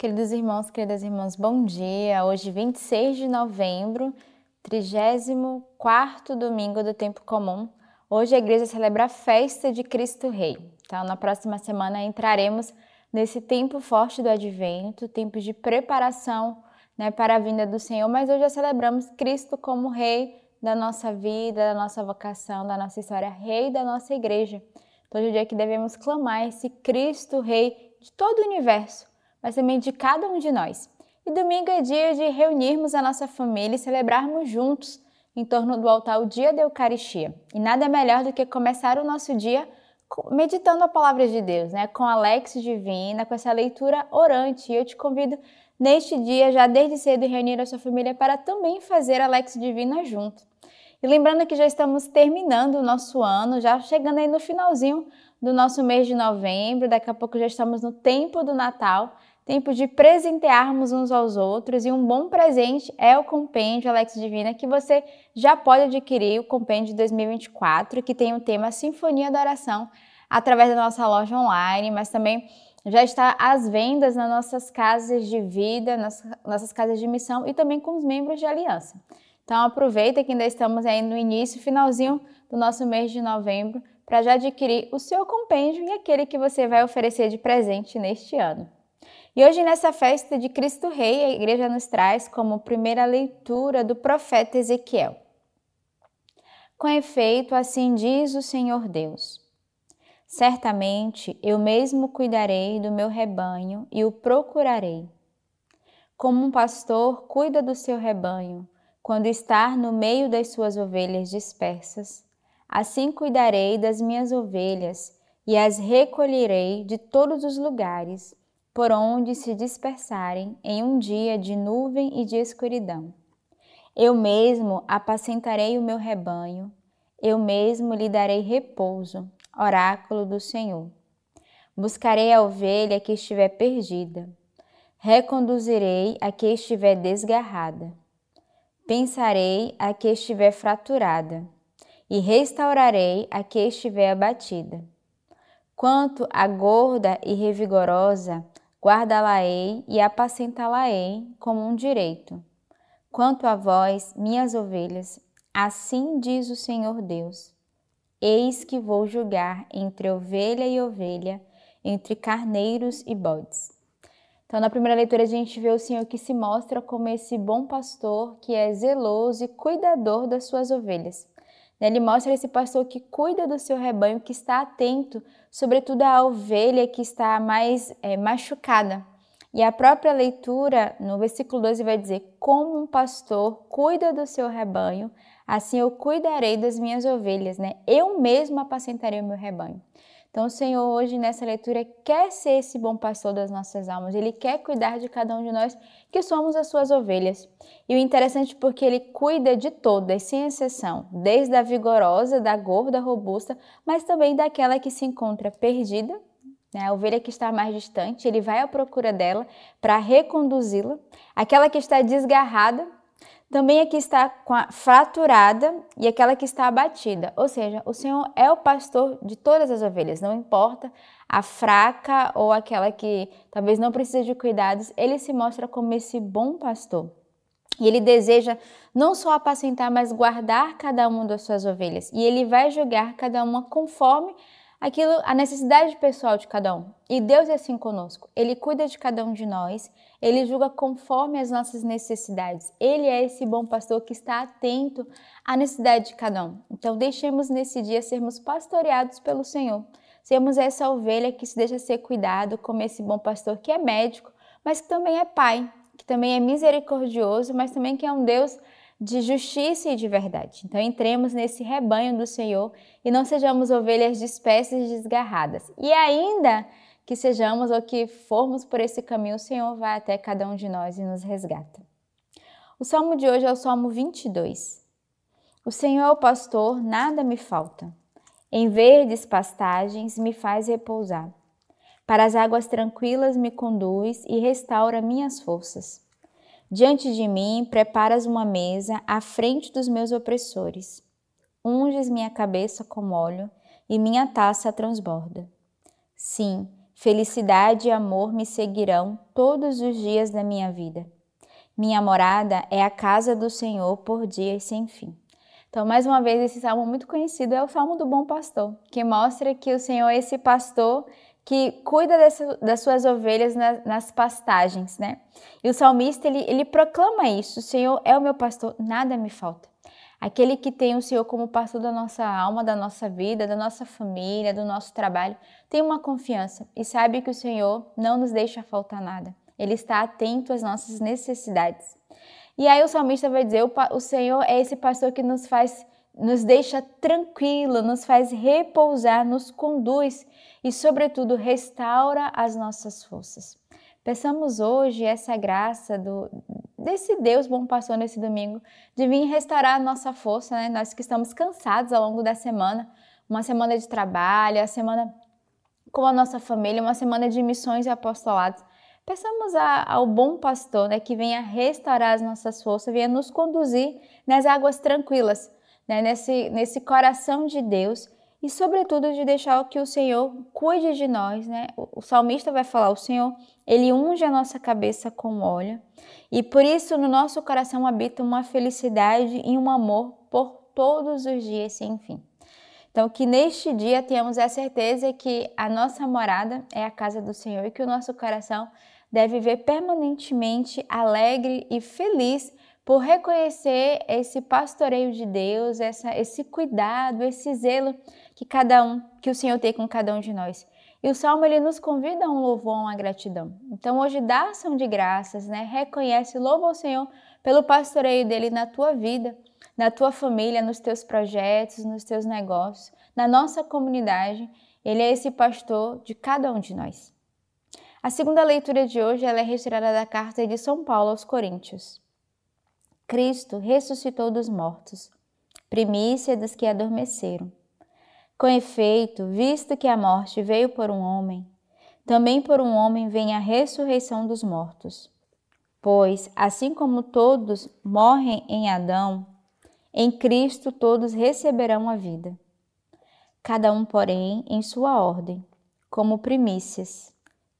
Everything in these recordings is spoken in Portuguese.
Queridos irmãos, queridas irmãs, bom dia. Hoje, 26 de novembro, 34 domingo do tempo comum. Hoje a igreja celebra a festa de Cristo Rei. Então, na próxima semana entraremos nesse tempo forte do advento, tempo de preparação né, para a vinda do Senhor, mas hoje já celebramos Cristo como Rei da nossa vida, da nossa vocação, da nossa história, Rei da nossa igreja. Então, hoje é o dia que devemos clamar esse Cristo Rei de todo o universo mas também de cada um de nós. E domingo é dia de reunirmos a nossa família e celebrarmos juntos em torno do altar o dia da Eucaristia. E nada melhor do que começar o nosso dia meditando a palavra de Deus, né? Com a Alex Divina, com essa leitura orante. E eu te convido neste dia, já desde cedo, reunir a sua família para também fazer a Alex Divina junto. E lembrando que já estamos terminando o nosso ano, já chegando aí no finalzinho do nosso mês de novembro, daqui a pouco já estamos no tempo do Natal tempo de presentearmos uns aos outros e um bom presente é o compêndio Alex Divina que você já pode adquirir o compêndio de 2024 que tem o tema Sinfonia da Oração através da nossa loja online, mas também já está às vendas nas nossas casas de vida, nas nossas casas de missão e também com os membros de aliança. Então aproveita que ainda estamos aí no início, finalzinho do nosso mês de novembro, para já adquirir o seu compêndio e aquele que você vai oferecer de presente neste ano. E hoje, nessa festa de Cristo Rei, a igreja nos traz como primeira leitura do profeta Ezequiel. Com efeito, assim diz o Senhor Deus: Certamente eu mesmo cuidarei do meu rebanho e o procurarei. Como um pastor cuida do seu rebanho quando está no meio das suas ovelhas dispersas, assim cuidarei das minhas ovelhas e as recolherei de todos os lugares por onde se dispersarem em um dia de nuvem e de escuridão. Eu mesmo apacentarei o meu rebanho, eu mesmo lhe darei repouso, oráculo do Senhor. Buscarei a ovelha que estiver perdida, reconduzirei a que estiver desgarrada, pensarei a que estiver fraturada, e restaurarei a que estiver abatida. Quanto à gorda e revigorosa, guardá-la-ei e apacentá-la-ei como um direito. Quanto a vós, minhas ovelhas, assim diz o Senhor Deus: Eis que vou julgar entre ovelha e ovelha, entre carneiros e bodes. Então, na primeira leitura, a gente vê o Senhor que se mostra como esse bom pastor que é zeloso e cuidador das suas ovelhas. Ele mostra esse pastor que cuida do seu rebanho, que está atento, sobretudo à ovelha que está mais é, machucada. E a própria leitura, no versículo 12, vai dizer: Como um pastor cuida do seu rebanho, assim eu cuidarei das minhas ovelhas, né? Eu mesmo apacentarei o meu rebanho. Então, o Senhor, hoje nessa leitura, quer ser esse bom pastor das nossas almas, ele quer cuidar de cada um de nós, que somos as suas ovelhas. E o interessante é porque ele cuida de todas, sem exceção, desde a vigorosa, da gorda, robusta, mas também daquela que se encontra perdida, né? a ovelha que está mais distante, ele vai à procura dela para reconduzi-la, aquela que está desgarrada, também a que está com a fraturada e aquela que está abatida. Ou seja, o Senhor é o pastor de todas as ovelhas, não importa a fraca ou aquela que talvez não precise de cuidados, ele se mostra como esse bom pastor. E ele deseja não só apacentar, mas guardar cada uma das suas ovelhas. E ele vai julgar cada uma conforme aquilo, a necessidade pessoal de cada um. E Deus é assim conosco. Ele cuida de cada um de nós, ele julga conforme as nossas necessidades. Ele é esse bom pastor que está atento à necessidade de cada um. Então, deixemos nesse dia sermos pastoreados pelo Senhor. Sermos essa ovelha que se deixa ser cuidado, como esse bom pastor que é médico, mas que também é pai, que também é misericordioso, mas também que é um Deus de justiça e de verdade. Então entremos nesse rebanho do Senhor e não sejamos ovelhas dispersas e desgarradas. E ainda que sejamos ou que formos por esse caminho, o Senhor vai até cada um de nós e nos resgata. O salmo de hoje é o Salmo 22. O Senhor é o pastor, nada me falta. Em verdes pastagens me faz repousar. Para as águas tranquilas me conduz e restaura minhas forças. Diante de mim preparas uma mesa à frente dos meus opressores. Unges minha cabeça com óleo e minha taça transborda. Sim, Felicidade e amor me seguirão todos os dias da minha vida. Minha morada é a casa do Senhor por dias sem fim. Então, mais uma vez, esse salmo muito conhecido é o Salmo do Bom Pastor, que mostra que o Senhor é esse pastor que cuida desse, das suas ovelhas nas, nas pastagens, né? E o salmista, ele, ele proclama isso, o Senhor é o meu pastor, nada me falta. Aquele que tem o Senhor como pastor da nossa alma, da nossa vida, da nossa família, do nosso trabalho, tem uma confiança e sabe que o Senhor não nos deixa faltar nada. Ele está atento às nossas necessidades. E aí o salmista vai dizer: o Senhor é esse pastor que nos faz, nos deixa tranquilo, nos faz repousar, nos conduz e, sobretudo, restaura as nossas forças. Peçamos hoje essa graça do, desse Deus bom pastor nesse domingo de vir restaurar a nossa força, né? Nós que estamos cansados ao longo da semana, uma semana de trabalho, a semana com a nossa família, uma semana de missões e apostolados. Peçamos a, ao bom pastor né, que venha restaurar as nossas forças, venha nos conduzir nas águas tranquilas, né, nesse, nesse coração de Deus e, sobretudo, de deixar que o Senhor cuide de nós. Né? O, o salmista vai falar: o Senhor, ele unge a nossa cabeça com óleo e por isso no nosso coração habita uma felicidade e um amor por todos os dias sem fim. Então, que neste dia tenhamos a certeza que a nossa morada é a casa do Senhor e que o nosso coração deve viver permanentemente alegre e feliz por reconhecer esse pastoreio de Deus, essa, esse cuidado, esse zelo que cada um, que o Senhor tem com cada um de nós. E o Salmo ele nos convida a um louvor, a uma gratidão. Então hoje dá ação de graças, né? Reconhece, louva o Senhor pelo pastoreio dele na tua vida, na tua família, nos teus projetos, nos teus negócios, na nossa comunidade. Ele é esse pastor de cada um de nós. A segunda leitura de hoje é retirada da carta de São Paulo aos Coríntios. Cristo ressuscitou dos mortos, primícia dos que adormeceram. Com efeito, visto que a morte veio por um homem, também por um homem vem a ressurreição dos mortos. Pois, assim como todos morrem em Adão, em Cristo todos receberão a vida. Cada um, porém, em sua ordem, como primícias.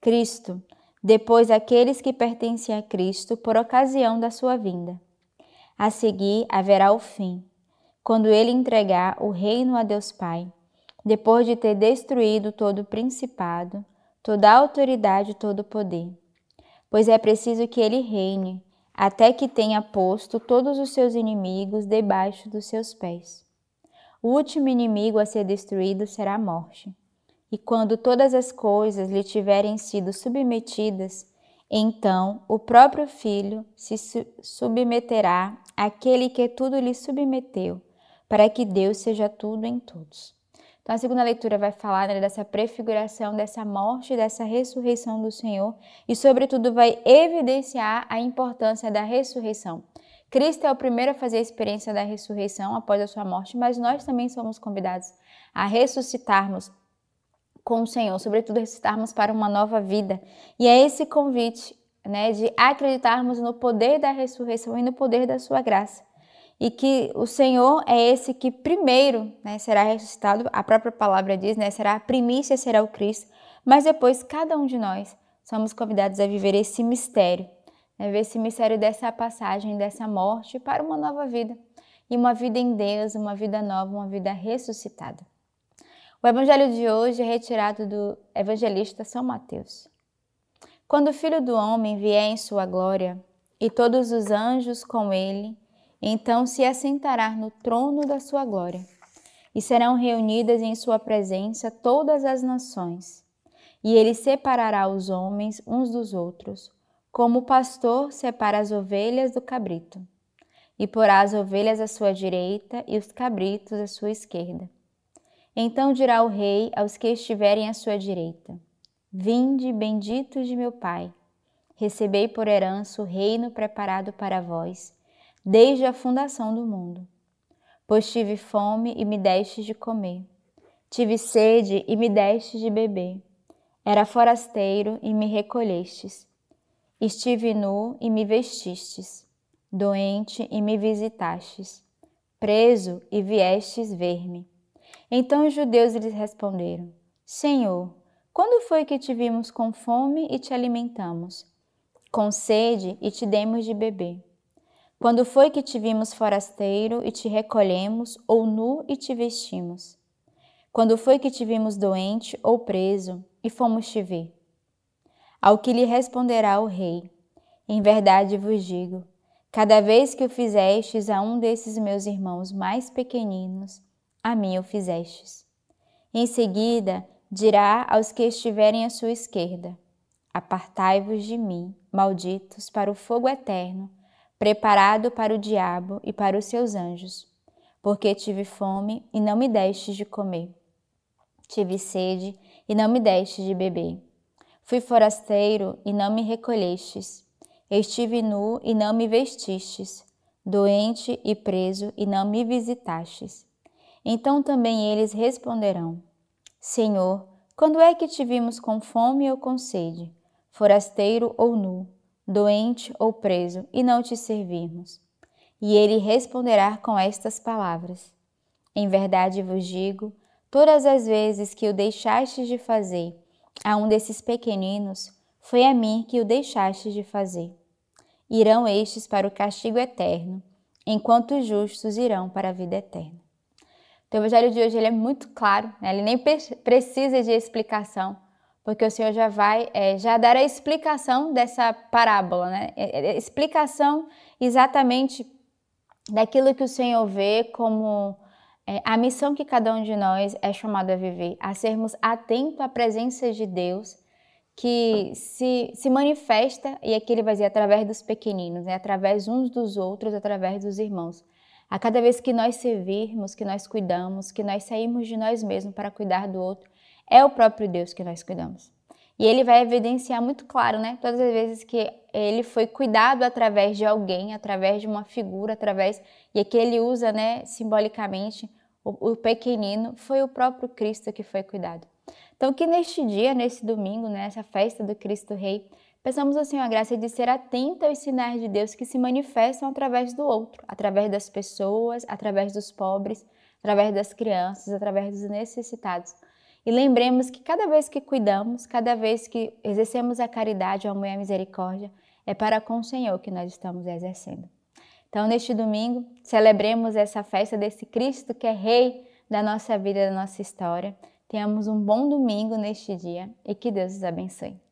Cristo, depois aqueles que pertencem a Cristo por ocasião da sua vinda. A seguir haverá o fim, quando ele entregar o reino a Deus Pai, depois de ter destruído todo o principado, toda a autoridade e todo o poder. Pois é preciso que ele reine, até que tenha posto todos os seus inimigos debaixo dos seus pés. O último inimigo a ser destruído será a morte. E quando todas as coisas lhe tiverem sido submetidas, então o próprio Filho se submeterá àquele que tudo lhe submeteu, para que Deus seja tudo em todos. Então, a segunda leitura vai falar né, dessa prefiguração, dessa morte, dessa ressurreição do Senhor e, sobretudo, vai evidenciar a importância da ressurreição. Cristo é o primeiro a fazer a experiência da ressurreição após a sua morte, mas nós também somos convidados a ressuscitarmos com o Senhor, sobretudo ressuscitarmos para uma nova vida. E é esse convite, né, de acreditarmos no poder da ressurreição e no poder da sua graça. E que o Senhor é esse que primeiro né, será ressuscitado, a própria palavra diz, né, será a primícia, será o Cristo, mas depois cada um de nós somos convidados a viver esse mistério, né, ver esse mistério dessa passagem, dessa morte para uma nova vida. E uma vida em Deus, uma vida nova, uma vida ressuscitada. O evangelho de hoje é retirado do evangelista São Mateus. Quando o Filho do Homem vier em sua glória, e todos os anjos com ele, então se assentará no trono da sua glória, e serão reunidas em sua presença todas as nações, e ele separará os homens uns dos outros, como o pastor separa as ovelhas do cabrito, e porá as ovelhas à sua direita e os cabritos à sua esquerda. Então dirá o rei aos que estiverem à sua direita: Vinde, benditos de meu Pai, recebei por herança o reino preparado para vós, desde a fundação do mundo. Pois tive fome e me deste de comer, tive sede e me deste de beber, era forasteiro e me recolhestes, estive nu e me vestistes, doente e me visitastes, preso e viestes ver-me. Então os judeus lhes responderam: Senhor, Quando foi que te vimos com fome e te alimentamos? Com sede e te demos de beber? Quando foi que te vimos forasteiro e te recolhemos, ou nu e te vestimos? Quando foi que te vimos doente ou preso e fomos te ver? Ao que lhe responderá o rei: Em verdade vos digo, cada vez que o fizestes a um desses meus irmãos mais pequeninos, a mim o fizestes. Em seguida, dirá aos que estiverem à sua esquerda: Apartai-vos de mim, malditos, para o fogo eterno, preparado para o diabo e para os seus anjos, porque tive fome e não me destes de comer. Tive sede e não me destes de beber. Fui forasteiro e não me recolhestes. Estive nu e não me vestistes. Doente e preso e não me visitastes. Então também eles responderão: Senhor, quando é que te vimos com fome ou com sede, forasteiro ou nu, doente ou preso, e não te servirmos? E ele responderá com estas palavras: Em verdade vos digo, todas as vezes que o deixastes de fazer a um desses pequeninos, foi a mim que o deixastes de fazer. Irão estes para o castigo eterno, enquanto os justos irão para a vida eterna. Então, o evangelho de hoje ele é muito claro, né? ele nem precisa de explicação, porque o Senhor já vai é, já dar a explicação dessa parábola, né? É, é, explicação exatamente daquilo que o Senhor vê como é, a missão que cada um de nós é chamado a viver, a sermos atentos à presença de Deus que se, se manifesta, e aqui ele vai dizer, através dos pequeninos, né? através uns dos outros, através dos irmãos. A cada vez que nós servirmos, que nós cuidamos, que nós saímos de nós mesmos para cuidar do outro, é o próprio Deus que nós cuidamos. E ele vai evidenciar muito claro, né? Todas as vezes que ele foi cuidado através de alguém, através de uma figura, através e aqui ele usa, né, simbolicamente o, o pequenino, foi o próprio Cristo que foi cuidado. Então que neste dia, nesse domingo, nessa festa do Cristo Rei, Peçamos Senhor a graça de ser atenta aos sinais de Deus que se manifestam através do outro, através das pessoas, através dos pobres, através das crianças, através dos necessitados. E lembremos que cada vez que cuidamos, cada vez que exercemos a caridade, o amor e a misericórdia, é para com o Senhor que nós estamos exercendo. Então, neste domingo, celebremos essa festa desse Cristo que é Rei da nossa vida, da nossa história. Tenhamos um bom domingo neste dia e que Deus os abençoe.